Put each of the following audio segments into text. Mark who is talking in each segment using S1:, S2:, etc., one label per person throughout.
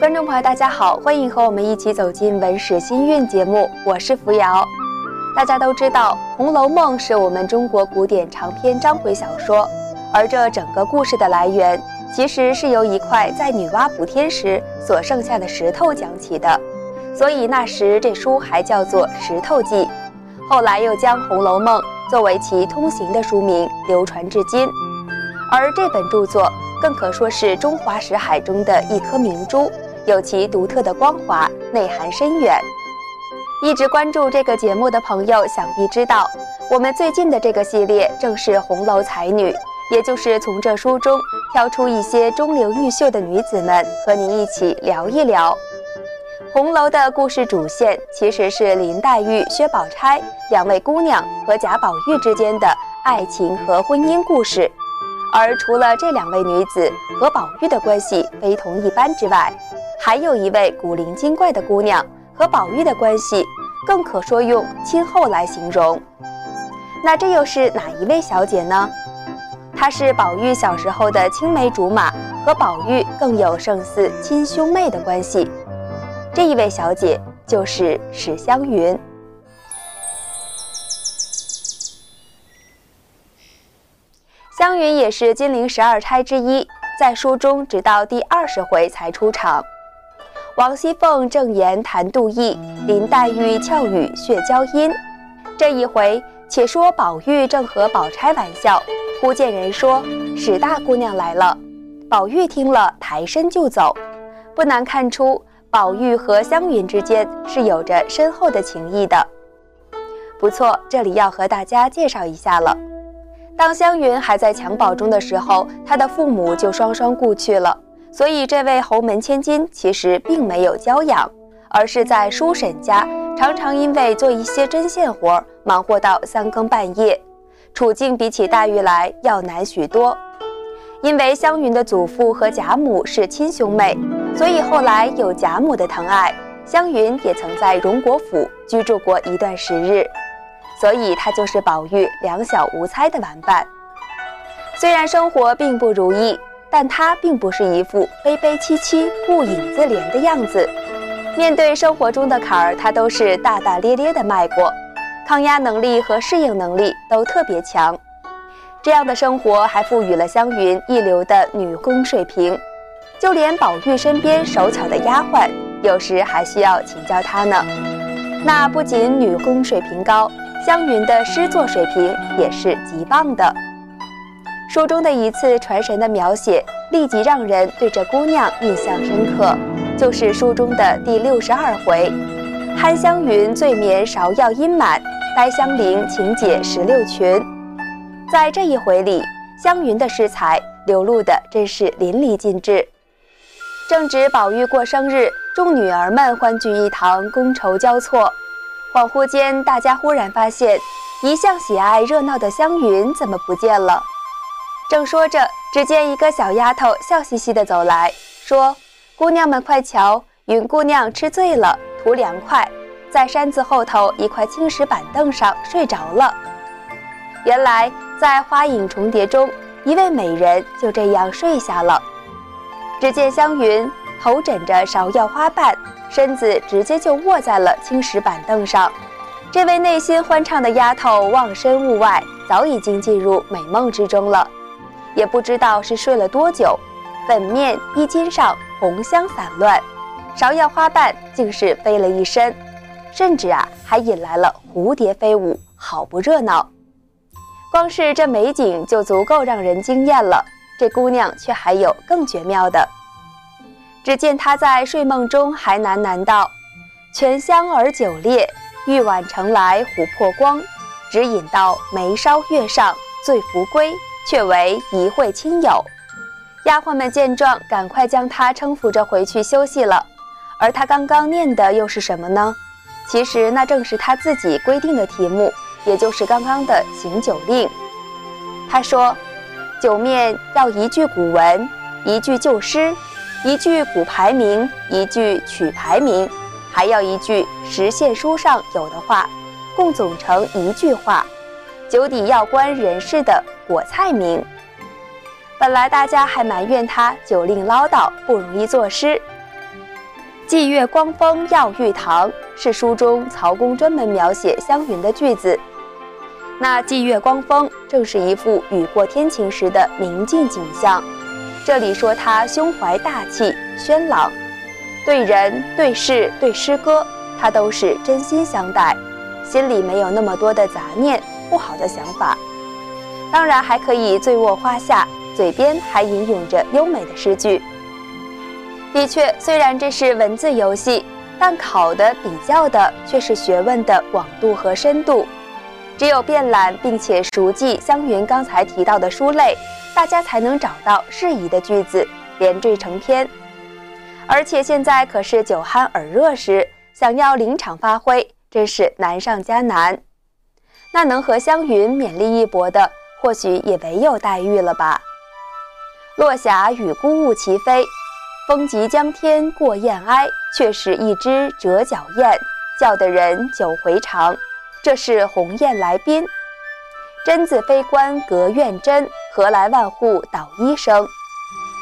S1: 观众朋友，大家好，欢迎和我们一起走进文史新韵节目，我是扶摇。大家都知道，《红楼梦》是我们中国古典长篇章回小说，而这整个故事的来源，其实是由一块在女娲补天时所剩下的石头讲起的，所以那时这书还叫做《石头记》，后来又将《红楼梦》作为其通行的书名流传至今。而这本著作更可说是中华史海中的一颗明珠。有其独特的光华，内涵深远。一直关注这个节目的朋友，想必知道，我们最近的这个系列正是红楼才女，也就是从这书中挑出一些中流毓秀的女子们，和您一起聊一聊红楼的故事主线，其实是林黛玉、薛宝钗两位姑娘和贾宝玉之间的爱情和婚姻故事。而除了这两位女子和宝玉的关系非同一般之外，还有一位古灵精怪的姑娘和宝玉的关系，更可说用亲厚来形容。那这又是哪一位小姐呢？她是宝玉小时候的青梅竹马，和宝玉更有胜似亲兄妹的关系。这一位小姐就是史湘云。湘云也是金陵十二钗之一，在书中直到第二十回才出场。王熙凤正言谈妒意，林黛玉俏语血娇音。这一回，且说宝玉正和宝钗玩笑，忽见人说史大姑娘来了。宝玉听了，抬身就走。不难看出，宝玉和湘云之间是有着深厚的情谊的。不错，这里要和大家介绍一下了。当湘云还在襁褓中的时候，她的父母就双双故去了。所以，这位侯门千金其实并没有娇养，而是在叔婶家，常常因为做一些针线活儿，忙活到三更半夜，处境比起黛玉来要难许多。因为湘云的祖父和贾母是亲兄妹，所以后来有贾母的疼爱，湘云也曾在荣国府居住过一段时日，所以她就是宝玉两小无猜的玩伴。虽然生活并不如意。但他并不是一副悲悲戚戚、顾影自怜的样子，面对生活中的坎儿，他都是大大咧咧的迈过，抗压能力和适应能力都特别强。这样的生活还赋予了湘云一流的女工水平，就连宝玉身边手巧的丫鬟，有时还需要请教她呢。那不仅女工水平高，湘云的诗作水平也是极棒的。书中的一次传神的描写，立即让人对这姑娘印象深刻，就是书中的第六十二回：“憨香云醉眠芍药阴满，呆香菱请解石榴裙。”在这一回里，湘云的诗才流露的真是淋漓尽致。正值宝玉过生日，众女儿们欢聚一堂，觥筹交错。恍惚间，大家忽然发现，一向喜爱热闹的湘云怎么不见了？正说着，只见一个小丫头笑嘻嘻地走来，说：“姑娘们快瞧，云姑娘吃醉了，图凉快，在山子后头一块青石板凳上睡着了。”原来，在花影重叠中，一位美人就这样睡下了。只见湘云头枕着芍药花瓣，身子直接就卧在了青石板凳上。这位内心欢畅的丫头，忘身物外，早已经进入美梦之中了。也不知道是睡了多久，粉面衣襟上红香散乱，芍药花瓣竟是飞了一身，甚至啊还引来了蝴蝶飞舞，好不热闹。光是这美景就足够让人惊艳了。这姑娘却还有更绝妙的。只见她在睡梦中还喃喃道：“泉香而酒冽，玉碗盛来琥珀光，只饮到眉梢月上醉扶归。”却为一会亲友，丫鬟们见状，赶快将她搀扶着回去休息了。而她刚刚念的又是什么呢？其实那正是她自己规定的题目，也就是刚刚的行酒令。她说：“酒面要一句古文，一句旧诗，一句古牌名，一句曲牌名，还要一句实现书上有的话，共总成一句话。酒底要关人事的。”果菜名，本来大家还埋怨他酒令唠叨，不容易作诗，霁月光风耀玉堂是书中曹公专门描写湘云的句子。那霁月光风正是一幅雨过天晴时的明净景象。这里说他胸怀大气、轩朗，对人、对事、对诗歌，他都是真心相待，心里没有那么多的杂念、不好的想法。当然还可以醉卧花下，嘴边还吟咏着优美的诗句。的确，虽然这是文字游戏，但考的、比较的却是学问的广度和深度。只有遍览并且熟记湘云刚才提到的书类。大家才能找到适宜的句子，连缀成篇。而且现在可是酒酣耳热时，想要临场发挥，真是难上加难。那能和湘云勉力一搏的，或许也唯有黛玉了吧。落霞与孤鹜齐飞，风急江天过雁哀，却是一只折角雁，叫得人久回肠。这是鸿雁来宾。贞子非关隔院真，何来万户捣衣声？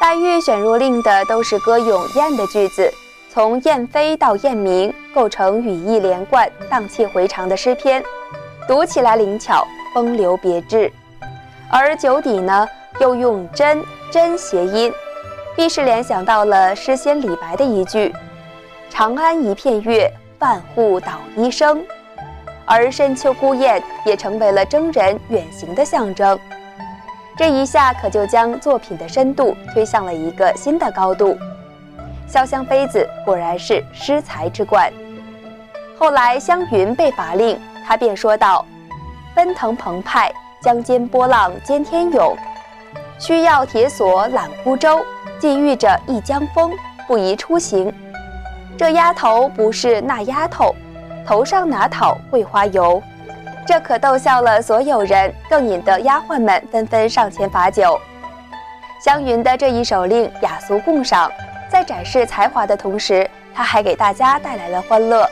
S1: 黛玉选入令的都是歌咏燕的句子，从燕飞到燕鸣，构成语意连贯、荡气回肠的诗篇，读起来灵巧、风流别致。而酒底呢，又用真真谐音，必是联想到了诗仙李白的一句：“长安一片月，万户捣衣声。”而深秋孤雁也成为了征人远行的象征，这一下可就将作品的深度推向了一个新的高度。潇湘妃子果然是诗才之冠。后来湘云被罚令，他便说道：“奔腾澎湃，江间波浪兼天涌，需要铁索揽孤舟，既遇着一江风，不宜出行。这丫头不是那丫头。”头上哪讨桂花油？这可逗笑了所有人，更引得丫鬟们纷纷上前罚酒。湘云的这一手令雅俗共赏，在展示才华的同时，他还给大家带来了欢乐。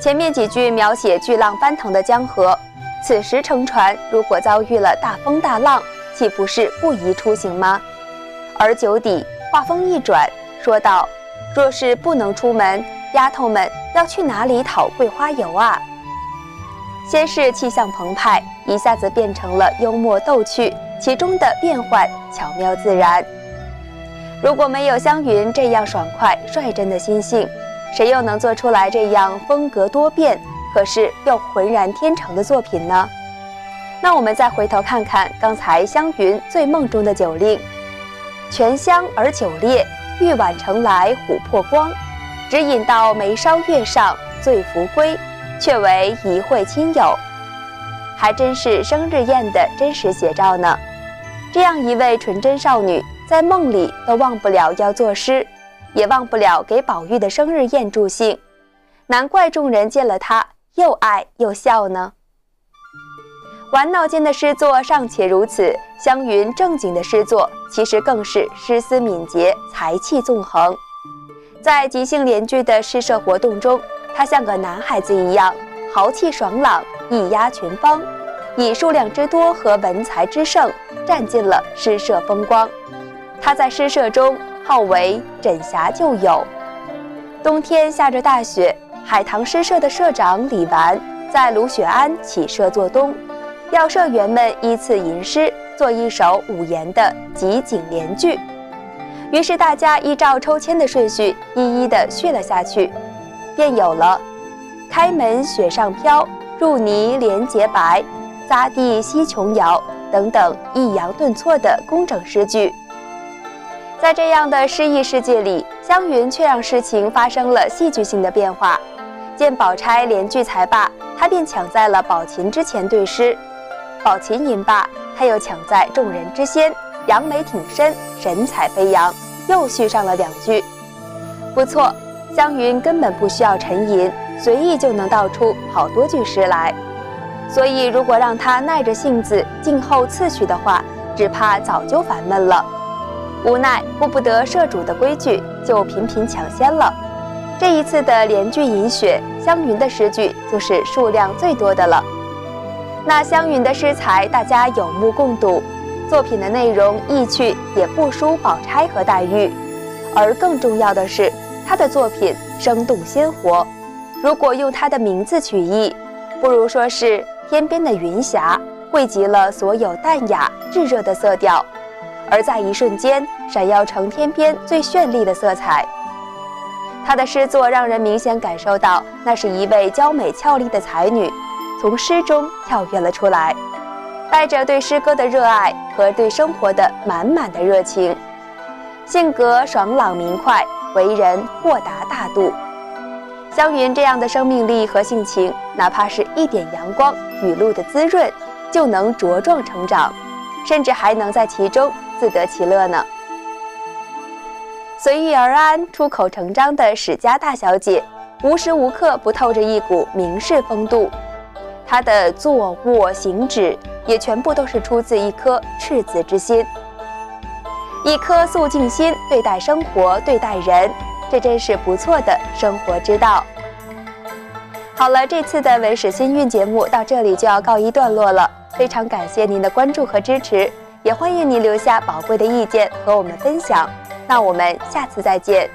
S1: 前面几句描写巨浪翻腾的江河，此时乘船如果遭遇了大风大浪，岂不是不宜出行吗？而酒底话锋一转，说道：“若是不能出门。”丫头们要去哪里讨桂花油啊？先是气象澎湃，一下子变成了幽默逗趣，其中的变换巧妙自然。如果没有湘云这样爽快率真的心性，谁又能做出来这样风格多变，可是又浑然天成的作品呢？那我们再回头看看刚才湘云醉梦中的酒令：泉香而酒冽，玉碗盛来琥珀光。只饮到眉梢月上醉扶归，却为一会亲友，还真是生日宴的真实写照呢。这样一位纯真少女，在梦里都忘不了要作诗，也忘不了给宝玉的生日宴助兴，难怪众人见了她又爱又笑呢。玩闹间的诗作尚且如此，湘云正经的诗作其实更是诗思敏捷，才气纵横。在即兴联句的诗社活动中，他像个男孩子一样豪气爽朗，一压群芳，以数量之多和文才之盛占尽了诗社风光。他在诗社中号为“枕霞旧友”。冬天下着大雪，海棠诗社的社长李纨在卢雪庵起社做东，要社员们依次吟诗，做一首五言的集景联句。于是大家依照抽签的顺序，一一的续了下去，便有了“开门雪上飘，入泥莲洁白，匝地西琼瑶”等等抑扬顿挫的工整诗句。在这样的诗意世界里，湘云却让事情发生了戏剧性的变化。见宝钗连句才罢，他便抢在了宝琴之前对诗；宝琴吟罢，他又抢在众人之先。扬眉挺身，神采飞扬，又续上了两句。不错，湘云根本不需要沉吟，随意就能道出好多句诗来。所以，如果让他耐着性子静候次序的话，只怕早就烦闷了。无奈顾不得社主的规矩，就频频抢先了。这一次的连句吟雪，湘云的诗句就是数量最多的了。那湘云的诗才，大家有目共睹。作品的内容意趣也不输宝钗和黛玉，而更重要的是，他的作品生动鲜活。如果用他的名字取意，不如说是天边的云霞汇集了所有淡雅炙热的色调，而在一瞬间闪耀成天边最绚丽的色彩。他的诗作让人明显感受到，那是一位娇美俏丽的才女，从诗中跳跃了出来，带着对诗歌的热爱和对生活的满满的热情，性格爽朗明快，为人豁达大度。湘云这样的生命力和性情，哪怕是一点阳光、雨露的滋润，就能茁壮成长，甚至还能在其中自得其乐呢。随遇而安、出口成章的史家大小姐，无时无刻不透着一股名士风度。她的坐卧行止，也全部都是出自一颗赤子之心，一颗肃静心对待生活、对待人。这真是不错的生活之道。好了，这次的文史新韵节目到这里就要告一段落了。非常感谢您的关注和支持，也欢迎您留下宝贵的意见和我们分享。那我们下次再见。